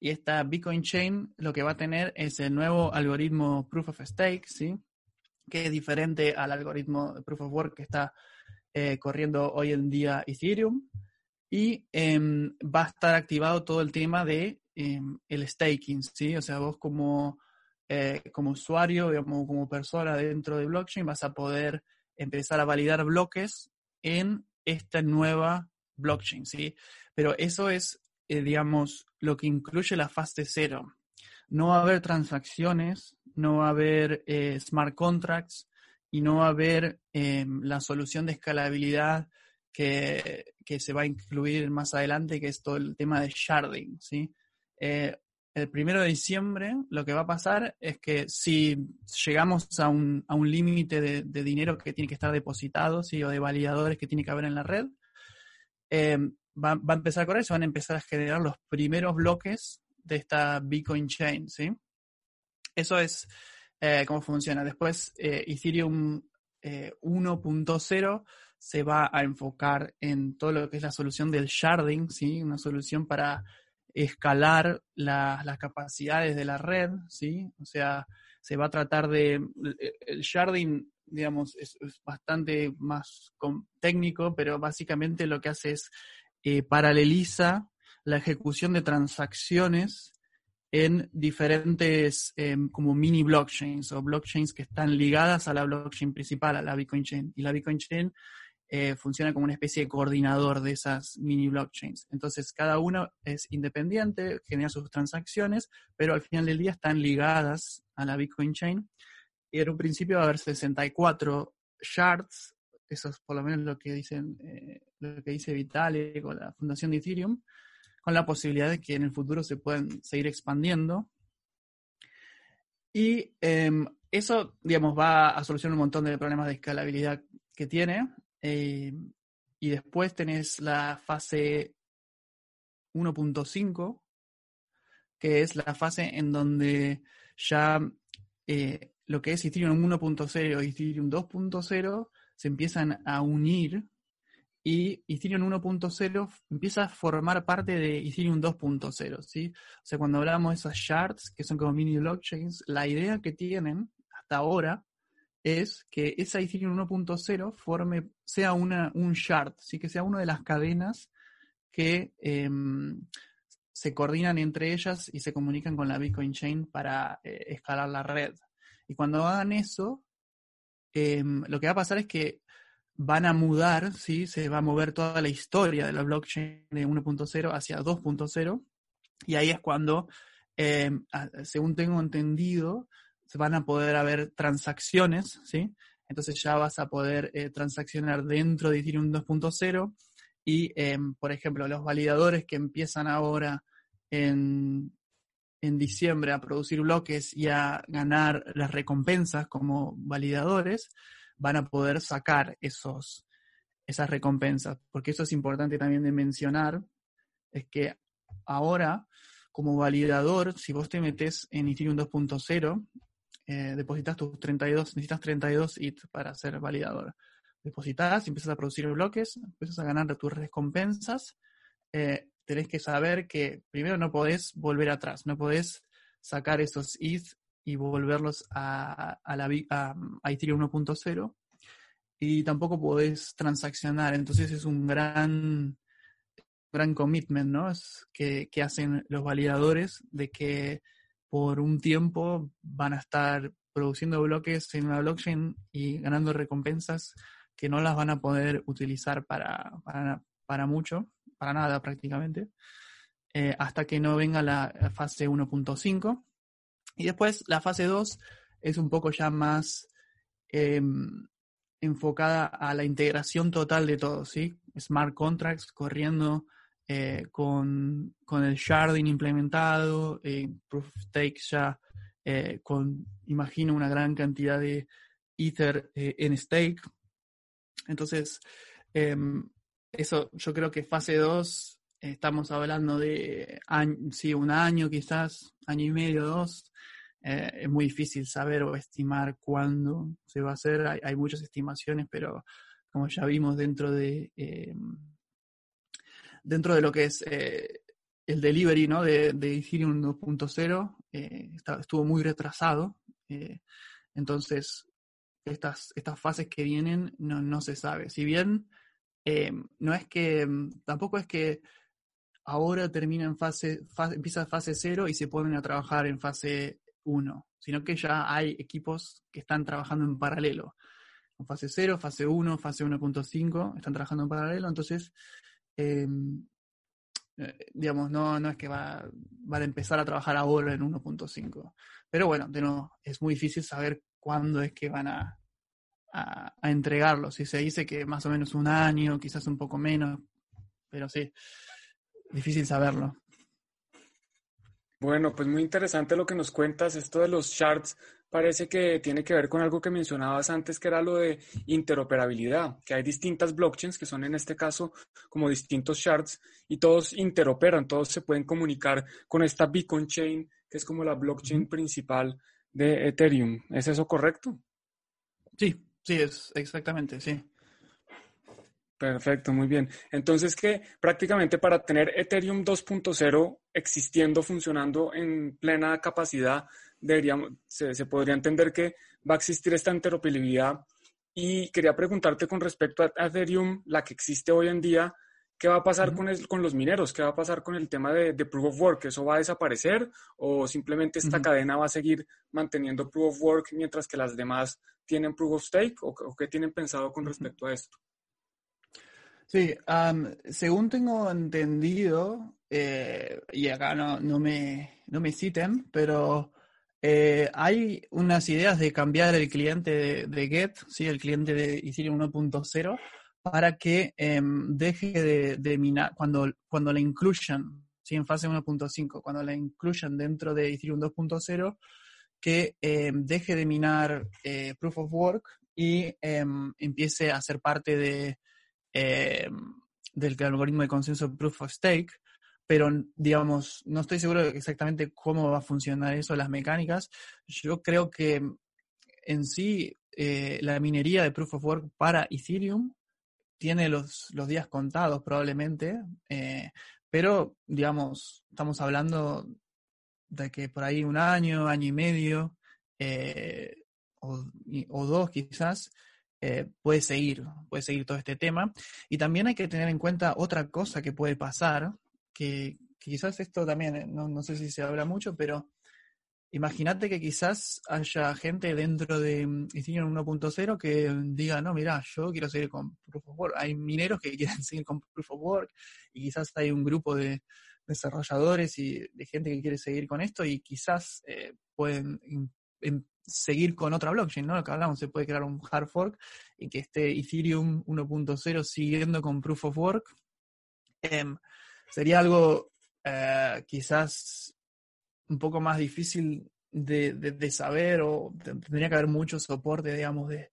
Y esta Bitcoin Chain lo que va a tener es el nuevo algoritmo Proof of Stake, ¿sí? que es diferente al algoritmo Proof of Work que está eh, corriendo hoy en día Ethereum. Y em, va a estar activado todo el tema de em, el staking, ¿sí? O sea, vos como, eh, como usuario, como persona dentro de blockchain, vas a poder empezar a validar bloques en esta nueva blockchain, ¿sí? Pero eso es eh, digamos, lo que incluye la fase cero. No va a haber transacciones, no va a haber eh, smart contracts y no va a haber em, la solución de escalabilidad que, se va a incluir más adelante, que es todo el tema de sharding. ¿sí? Eh, el primero de diciembre lo que va a pasar es que si llegamos a un, a un límite de, dinero que tiene que estar depositado ¿sí? o de validadores que tiene que haber en la red, em, va, a empezar a correr, se van a empezar a generar los primeros bloques de esta Bitcoin Chain, ¿sí? Eso es eh, cómo funciona. Después, eh, Ethereum 1.0 se va a enfocar en todo lo que es la solución del sharding, ¿sí? Una solución para escalar la, las capacidades de la red, ¿sí? O sea, se va a tratar de... El sharding, digamos, es bastante más técnico, pero básicamente lo que hace es eh, paraleliza la ejecución de transacciones en diferentes eh, como mini blockchains o blockchains que están ligadas a la blockchain principal, a la Bitcoin Chain. Y la Bitcoin Chain eh, funciona como una especie de coordinador de esas mini blockchains. Entonces, cada uno es independiente, genera sus transacciones, pero al final del día están ligadas a la Bitcoin Chain. Y en un principio va a haber 64 shards, eso es por lo menos lo que dicen, eh, lo que dice Vitalik o la fundación de Ethereum, con la posibilidad de que en el futuro se puedan seguir expandiendo. Y eh, eso, digamos, va a solucionar un montón de problemas de escalabilidad que tiene. Eh, y después tenés la fase 1.5, que es la fase en donde ya eh, lo que es Ethereum 1.0 y Ethereum 2.0 se empiezan a unir y Ethereum 1.0 empieza a formar parte de Ethereum 2.0, ¿sí? O sea, cuando hablamos de esas shards, que son como mini blockchains, la idea que tienen hasta ahora es que esa Ethereum 1.0 forme, sea una, un shard, ¿sí? que sea una de las cadenas que eh, se coordinan entre ellas y se comunican con la Bitcoin Chain para eh, escalar la red. Y cuando hagan eso, eh, lo que va a pasar es que van a mudar, ¿sí? se va a mover toda la historia de la blockchain de 1.0 hacia 2.0, y ahí es cuando, eh, según tengo entendido, se van a poder haber transacciones, ¿sí? Entonces ya vas a poder eh, transaccionar dentro de Ethereum 2.0 y, eh, por ejemplo, los validadores que empiezan ahora en, en diciembre a producir bloques y a ganar las recompensas como validadores, van a poder sacar esos, esas recompensas. Porque eso es importante también de mencionar, es que ahora, como validador, si vos te metes en Ethereum 2.0, eh, depositas tus 32, necesitas 32 ETH para ser validador. Depositas, empiezas a producir bloques, empiezas a ganar tus recompensas. Eh, tenés que saber que primero no podés volver atrás, no podés sacar esos ETH y volverlos a, a, la, a, a Ethereum 1.0 y tampoco podés transaccionar. Entonces es un gran, gran commitment, ¿no? Es que, que hacen los validadores de que por un tiempo van a estar produciendo bloques en una blockchain y ganando recompensas que no las van a poder utilizar para, para mucho, para nada prácticamente, eh, hasta que no venga la fase 1.5 y después la fase 2 es un poco ya más eh, enfocada a la integración total de todo, ¿sí? Smart contracts corriendo eh, con, con, el sharding implementado, eh, proof of stake ya con, imagino, una gran cantidad de Ether en stake. Entonces, em, eso yo creo que fase 2 estamos hablando de sí, un año quizás, año y medio, dos. Eh, es muy difícil saber o estimar cuándo se va a hacer. Hay, hay muchas estimaciones, pero como ya vimos dentro de eh, dentro de lo que es eh, el delivery ¿no? de, de Ethereum 2.0, estuvo muy retrasado. entonces, estas, estas fases que vienen no, no se sabe. Si bien no es que, tampoco es que ahora termina en fase, empieza fase 0 y se ponen a trabajar en fase 1, sino que ya hay equipos que están trabajando en paralelo. En fase 0, fase 1, fase 1.5, están trabajando en paralelo, entonces, em, eh, digamos, no, no es que va, van a empezar a trabajar ahora en 1.5. Pero bueno, es muy difícil saber cuándo es que van a, a, a entregarlo. Si se dice que más o menos un año, quizás un poco menos, pero sí, difícil saberlo. Bueno, pues muy interesante lo que nos cuentas. Esto de los shards parece que tiene que ver con algo que mencionabas antes, que era lo de interoperabilidad, que hay distintas blockchains, que son en este caso como distintos shards, y todos interoperan, todos se pueden comunicar con esta Beacon Chain, que es como la blockchain principal de Ethereum. ¿Es eso correcto? Sí, sí, es exactamente, sí. Perfecto, muy bien. Entonces que prácticamente para tener Ethereum 2.0 existiendo, funcionando en plena capacidad, deberíamos, se, podría entender que va a existir esta interoperabilidad. Y quería preguntarte con respecto a Ethereum, la que existe hoy en día, ¿qué va a pasar con, con los mineros? ¿Qué va a pasar con el tema de, Proof of Work? ¿Eso va a desaparecer o simplemente esta cadena va a seguir manteniendo Proof of Work mientras que las demás tienen Proof of Stake? ¿O, qué tienen pensado con respecto a esto? Sí, según tengo entendido, eh, y acá no, no, me, no me citen, pero eh, hay unas ideas de cambiar el cliente de, Get, ¿sí? el cliente de Ethereum 1.0, para que em, deje de, minar, cuando, cuando la incluyan, ¿sí? en fase 1.5, cuando la incluyan dentro de Ethereum 2.0, que em, deje de minar eh, Proof of Work y em, empiece a ser parte de del algoritmo de consenso Proof of Stake, pero digamos, no estoy seguro exactamente cómo va a funcionar eso, las mecánicas. Yo creo que en sí eh, la minería de Proof of Work para Ethereum tiene los, los días contados probablemente, eh, pero digamos, estamos hablando de que por ahí un año, año y medio, o, o, dos quizás, eh, puede seguir, puede seguir todo este tema. Y también hay que tener en cuenta otra cosa que puede pasar, que, quizás esto también, eh, no, sé si se habla mucho, pero imagínate que quizás haya gente dentro de mm, Ethereum 1.0 que diga, no, mira, yo quiero seguir con Proof of Work. Hay mineros que (laughs) quieren seguir con Proof of Work y quizás hay un grupo de desarrolladores y de gente que quiere seguir con esto y quizás eh, pueden seguir con otra blockchain, ¿no? Lo que hablamos, se puede crear un hard fork y que esté Ethereum 1.0 siguiendo con Proof of Work. Em, sería algo eh, quizás un poco más difícil de, saber o tendría que haber mucho soporte, digamos, de,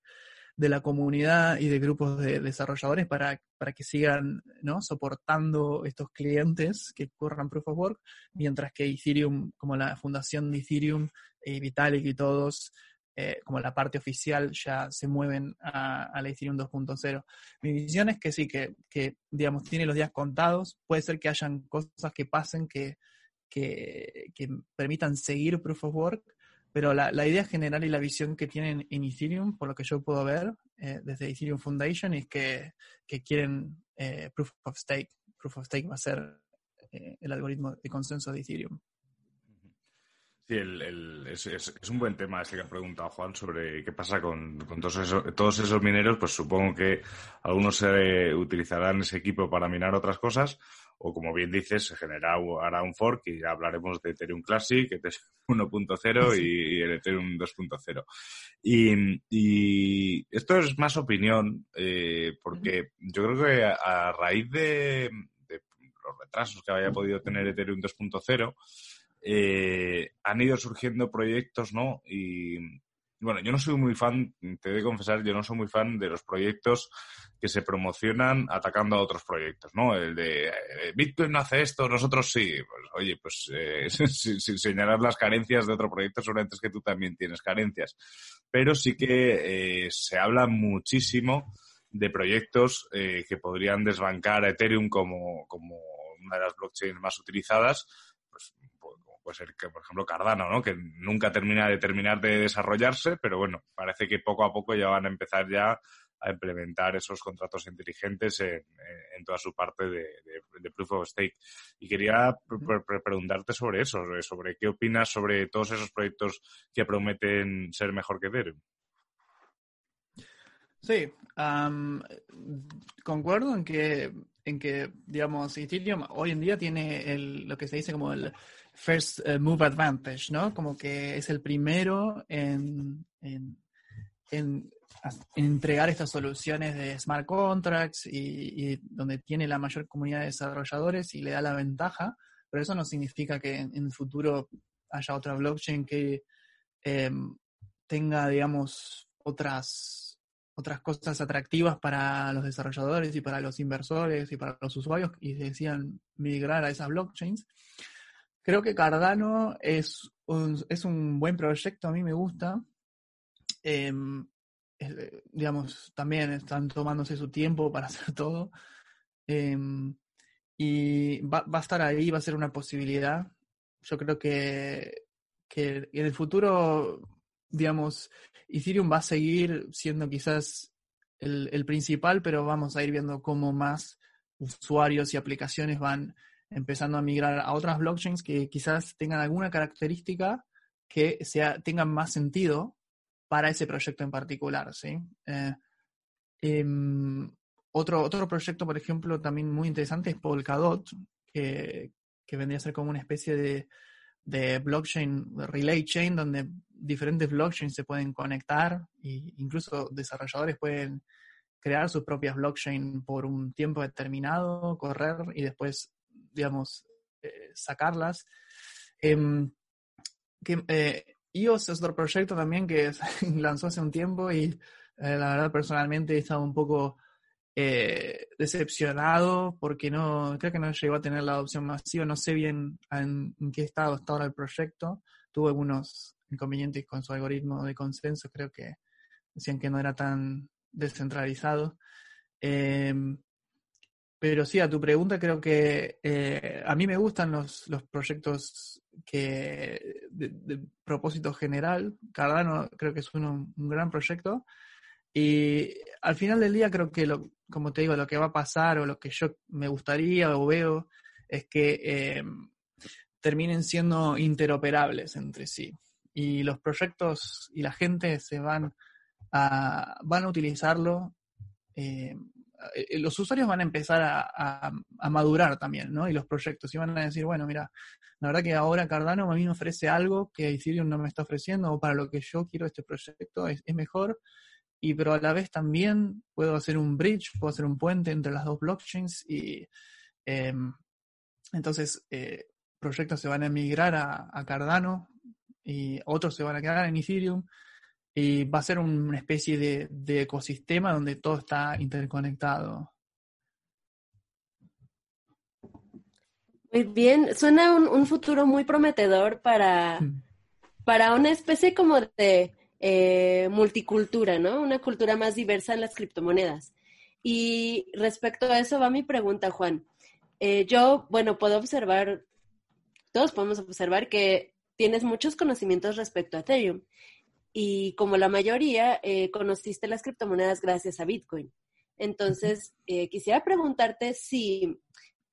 de la comunidad y de grupos de desarrolladores para, para que sigan ¿no? soportando estos clientes que corran Proof of Work, mientras que Ethereum, como la fundación de Ethereum, y Vitalik y todos, eh, como la parte oficial, ya se mueven a, la Ethereum 2.0. Mi visión es que sí, que, que, digamos, tiene los días contados. Puede ser que hayan cosas que pasen que, que, que permitan seguir Proof of Work, pero la, la, idea general y la visión que tienen en Ethereum, por lo que yo puedo ver eh, desde Ethereum Foundation, es que, que quieren eh, Proof of Stake. Proof of Stake va a ser eh, el algoritmo de consenso de Ethereum. Sí, el, es, es, un buen tema este que ha preguntado Juan sobre qué pasa con, con todos, esos, todos esos mineros. Pues supongo que algunos se utilizarán ese equipo para minar otras cosas o como bien dices, se genera hará un fork y ya hablaremos de Ethereum Classic, Ethereum (laughs) 1.0 y, el Ethereum 2.0. Y, esto es más opinión, eh, porque yo creo que a, raíz de, los retrasos que haya podido tener Ethereum 2.0, eh, han ido surgiendo proyectos, ¿no? Y, bueno, yo no soy muy fan, te he de confesar, yo no soy muy fan de los proyectos que se promocionan atacando a otros proyectos, ¿no? El de eh, Bitcoin no hace esto, nosotros sí. Pues, oye, pues eh, (laughs) sin, señalar las carencias de otro proyecto, seguramente es que tú también tienes carencias. Pero sí que eh, se habla muchísimo de proyectos que podrían desbancar a Ethereum como, como una de las blockchains más utilizadas, pues ser que, por ejemplo, Cardano, ¿no? Que nunca termina de terminar de desarrollarse, pero bueno, parece que poco a poco ya van a empezar ya a implementar esos contratos inteligentes en, toda su parte de, Proof of Stake. Y quería preguntarte sobre eso, sobre qué opinas sobre todos esos proyectos que prometen ser mejor que Ethereum. Sí, concuerdo en que, en que, digamos, Ethereum hoy en día tiene lo que se dice como el first eh, move advantage, ¿no? Como que es el primero en, en, entregar estas soluciones de smart contracts y, donde tiene la mayor comunidad de desarrolladores y le da la ventaja pero eso no significa que en, el futuro haya otra blockchain que em, tenga, digamos, otras, otras cosas atractivas para los desarrolladores y para los inversores y para los usuarios y decían migrar a esas blockchains. Creo que Cardano es un, es un buen proyecto, a mí me gusta. Em, digamos, también están tomándose su tiempo para (laughs) hacer todo. Em, y va, va, a estar ahí, va a ser una posibilidad. Yo creo que, que en el futuro, digamos, Ethereum va a seguir siendo quizás el, el, principal, pero vamos a ir viendo cómo más usuarios y aplicaciones van empezando a migrar a otras blockchains que quizás tengan alguna característica que sea, tengan más sentido para ese proyecto en particular, ¿sí? Eh, em, otro, otro proyecto, por ejemplo, también muy interesante es Polkadot, que, que vendría a ser como una especie de, de blockchain, relay chain, donde diferentes blockchains se pueden conectar e incluso desarrolladores pueden crear sus propias blockchain por un tiempo determinado, correr y después, digamos, eh, sacarlas. Eh, que, eh, iOS es otro proyecto también que (laughs) lanzó hace un tiempo y eh, la verdad personalmente he estado un poco eh, decepcionado porque no creo que no llegó a tener la adopción masiva. No sé bien en, qué estado está ahora el proyecto. Tuvo algunos inconvenientes con su algoritmo de consenso. Creo que decían que no era tan descentralizado. Em, pero sí, a tu pregunta, creo que eh, a mí me gustan los, los proyectos que de, propósito general. Cardano creo que es un gran proyecto. Y al final del día creo que, lo, como te digo, lo que va a pasar o lo que yo me gustaría o veo es que eh, terminen siendo interoperables entre sí. Y los proyectos y la gente se van a, van a utilizarlo eh, los usuarios van a empezar a, madurar también, ¿no? Y los proyectos, y van a decir, bueno, mira, la verdad que ahora Cardano a mí me ofrece algo que Ethereum no me está ofreciendo, o para lo que yo quiero este proyecto es, mejor, y pero a la vez también puedo hacer un bridge, puedo hacer un puente entre las dos blockchains, y em, entonces eh, proyectos se van a emigrar a, a Cardano, y otros se van a quedar en Ethereum, y va a ser una especie de, ecosistema donde todo está interconectado. Muy bien, suena un, futuro muy prometedor para, mm. para una especie como de eh, multicultura, ¿no? Una cultura más diversa en las criptomonedas. Y respecto a eso va mi pregunta, Juan. Eh, yo, bueno, puedo observar, todos podemos observar que tienes muchos conocimientos respecto a Ethereum y como la mayoría, eh, conociste las criptomonedas gracias a Bitcoin. Entonces, eh, quisiera preguntarte si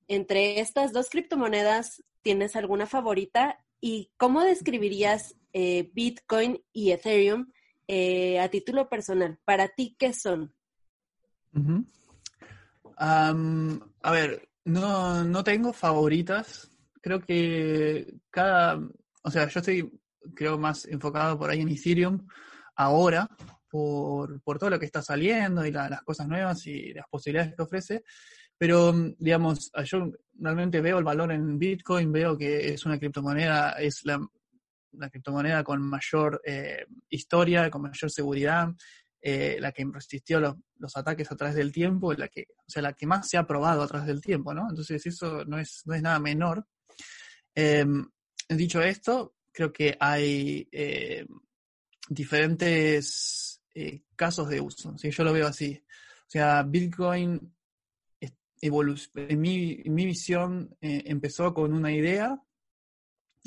entre estas dos criptomonedas tienes alguna favorita y cómo describirías eh, Bitcoin y Ethereum a título personal. Para ti, ¿qué son? a ver, no, no tengo favoritas. Creo que cada, o sea, yo estoy creo más enfocado por ahí en Ethereum ahora, por, todo lo que está saliendo y las cosas nuevas y las posibilidades que ofrece. Pero, digamos, yo realmente veo el valor en Bitcoin, veo que es una criptomoneda, es la, criptomoneda con mayor eh, historia, con mayor seguridad, eh, la que resistió los, ataques a través del tiempo, la que, o sea, la que más se ha probado a través del tiempo, ¿no? Entonces eso no es, no es nada menor. Em, dicho esto, creo que hay eh, diferentes eh, casos de uso. ¿sí? Yo lo veo así. O sea, Bitcoin, en mi, en mi visión, eh, empezó con una idea,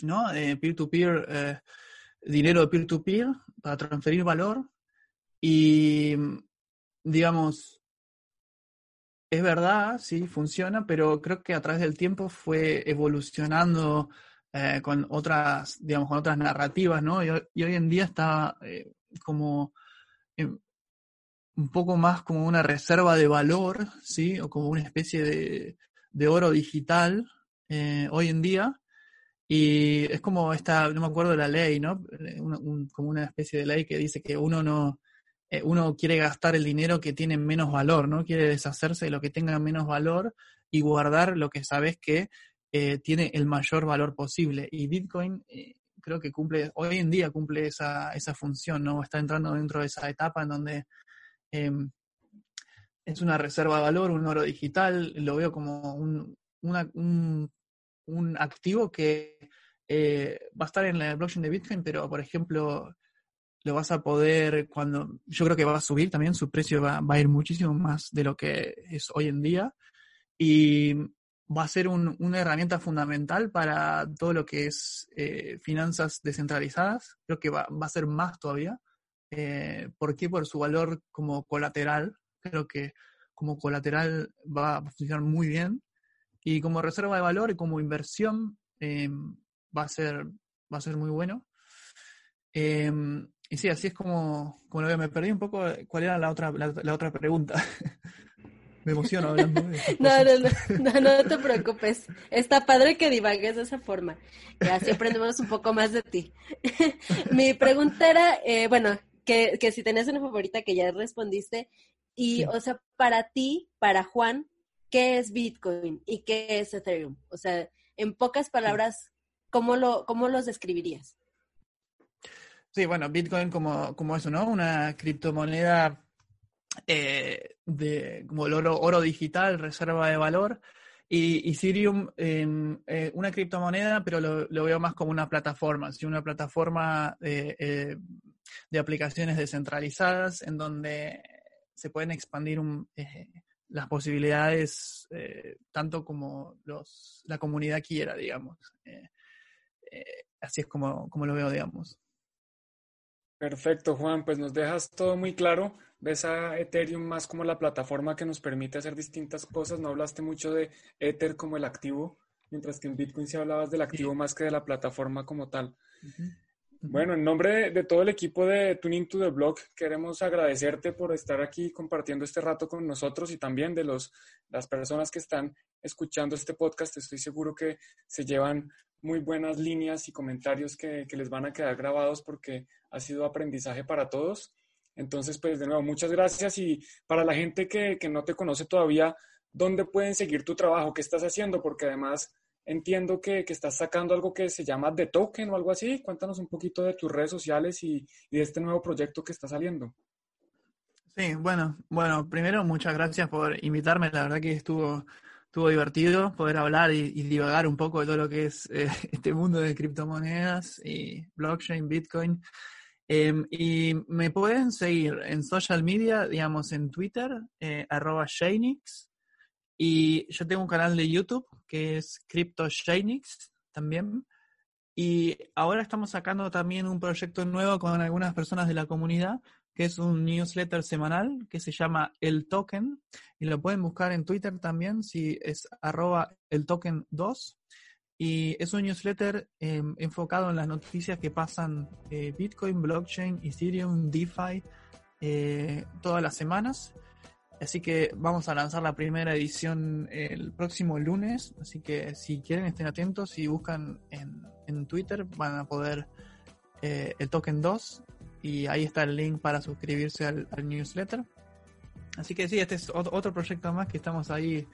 ¿no? peer-to-peer, dinero de peer-to-peer para transferir valor. Y, digamos, es verdad, sí, funciona, pero creo que a través del tiempo fue evolucionando eh, con otras, digamos, con otras narrativas, ¿no? Y, hoy en día está eh, como em, un poco más como una reserva de valor, ¿sí? O como una especie de, de oro digital eh, hoy en día. Y es como esta, no me acuerdo de la ley, ¿no? como una especie de ley que dice que uno no, uno quiere gastar el dinero que tiene menos valor, ¿no? Quiere deshacerse de lo que tenga menos valor y guardar lo que sabes que eh, tiene el mayor valor posible. Y Bitcoin eh, creo que cumple, hoy en día cumple esa, esa función, ¿no? Está entrando dentro de esa etapa en donde em, es una reserva de valor, un oro digital, lo veo como un, un, un activo que eh, va a estar en la blockchain de Bitcoin, pero por ejemplo, lo vas a poder cuando, yo creo que va a subir también, su precio va, va a ir muchísimo más de lo que es hoy en día y va a ser un, una herramienta fundamental para todo lo que es eh, finanzas descentralizadas, creo que va, a ser más todavía. Eh, ¿Por qué? Por su valor como colateral, creo que como colateral va a funcionar muy bien y como reserva de valor y como inversión eh, va a ser va a ser muy bueno. Eh, y sí, así es como, como lo veo. Me perdí un poco cuál era la otra, la, la otra pregunta. (laughs) Me emociono hablando de no, no, no, no, no te preocupes. Está padre que divagues de esa forma. Y así aprendemos un poco más de ti. Mi pregunta era, eh, bueno, que, que si tenías una favorita que ya respondiste. Y, sí. o sea, para ti, para Juan, ¿qué es Bitcoin y qué es Ethereum? O sea, en pocas palabras, ¿cómo, lo, cómo los describirías? Sí, bueno, Bitcoin como, como eso, ¿no? Una criptomoneda eh, de, como el oro, oro, digital, reserva de valor. Y Ethereum, eh, eh, una criptomoneda, pero lo, veo más como una plataforma, ¿sí? una plataforma de, de aplicaciones descentralizadas en donde se pueden expandir un, las posibilidades tanto como los, la comunidad quiera, digamos. así es como, como lo veo, digamos. Perfecto, Juan. Pues nos dejas todo muy claro. Ves a Ethereum más como la plataforma que nos permite hacer distintas cosas. No hablaste mucho de Ether como el activo, mientras que en Bitcoin sí hablabas del activo más que de la plataforma como tal. Uh -huh. Bueno, en nombre de, de, todo el equipo de Tuning to the Block, queremos agradecerte por estar aquí compartiendo este rato con nosotros y también de los, las personas que están escuchando este podcast. Estoy seguro que se llevan muy buenas líneas y comentarios que, que les van a quedar grabados porque ha sido aprendizaje para todos. Entonces, pues de nuevo, muchas gracias y para la gente que, que no te conoce todavía, ¿dónde pueden seguir tu trabajo? ¿Qué estás haciendo? Porque además entiendo que, que, estás sacando algo que se llama The Token o algo así. Cuéntanos un poquito de tus redes sociales y, y, de este nuevo proyecto que está saliendo. Sí, bueno, bueno, primero muchas gracias por invitarme. La verdad que estuvo, estuvo divertido poder hablar y, y divagar un poco de todo lo que es eh, (laughs) este mundo de criptomonedas y blockchain, Bitcoin. Eh, y me pueden seguir en social media, digamos en Twitter, eh, arroba Shanix. Y yo tengo un canal de YouTube que es Crypto Shanix también. Y ahora estamos sacando también un proyecto nuevo con algunas personas de la comunidad, que es un newsletter semanal que se llama El Token. Y lo pueden buscar en Twitter también, si es arroba el token 2. Y es un newsletter eh, enfocado en las noticias que pasan eh, Bitcoin, blockchain, Ethereum, DeFi, eh, todas las semanas. Así que vamos a lanzar la primera edición el próximo lunes. Así que si quieren estén atentos y buscan en, en Twitter van a poder eh, el token 2 y ahí está el link para suscribirse al newsletter. Así que sí, este es otro proyecto más que estamos ahí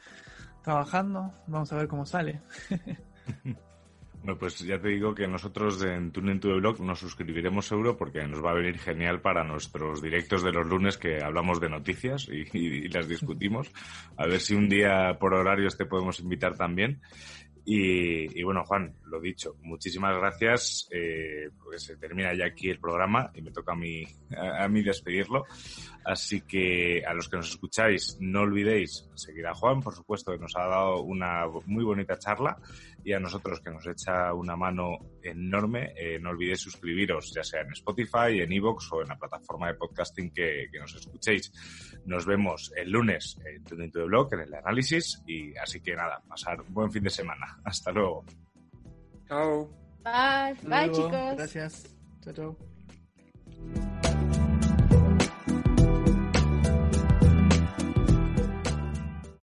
trabajando. Vamos a ver cómo sale. (laughs) Bueno, pues ya te digo que nosotros en Tuning to the Blog nos suscribiremos seguro porque nos va a venir genial para nuestros directos de los lunes que hablamos de noticias y, las discutimos. A ver si un día por horarios te podemos invitar también. Y, bueno, Juan, lo dicho, muchísimas gracias, eh, se termina ya aquí el programa y me toca a mí, a, a, mí despedirlo. Así que a los que nos escucháis, no olvidéis seguir a Juan, por supuesto, que nos ha dado una muy bonita charla y a nosotros que nos echa una mano enorme, eh, no olvidéis suscribiros, ya sea en Spotify, en Evox o en la plataforma de podcasting que, que nos escuchéis. Nos vemos el lunes en tu blog, en el análisis, y así que nada, pasar un buen fin de semana. Hasta luego. Chao. Bye, bye, chicos. Gracias. Chao, chao.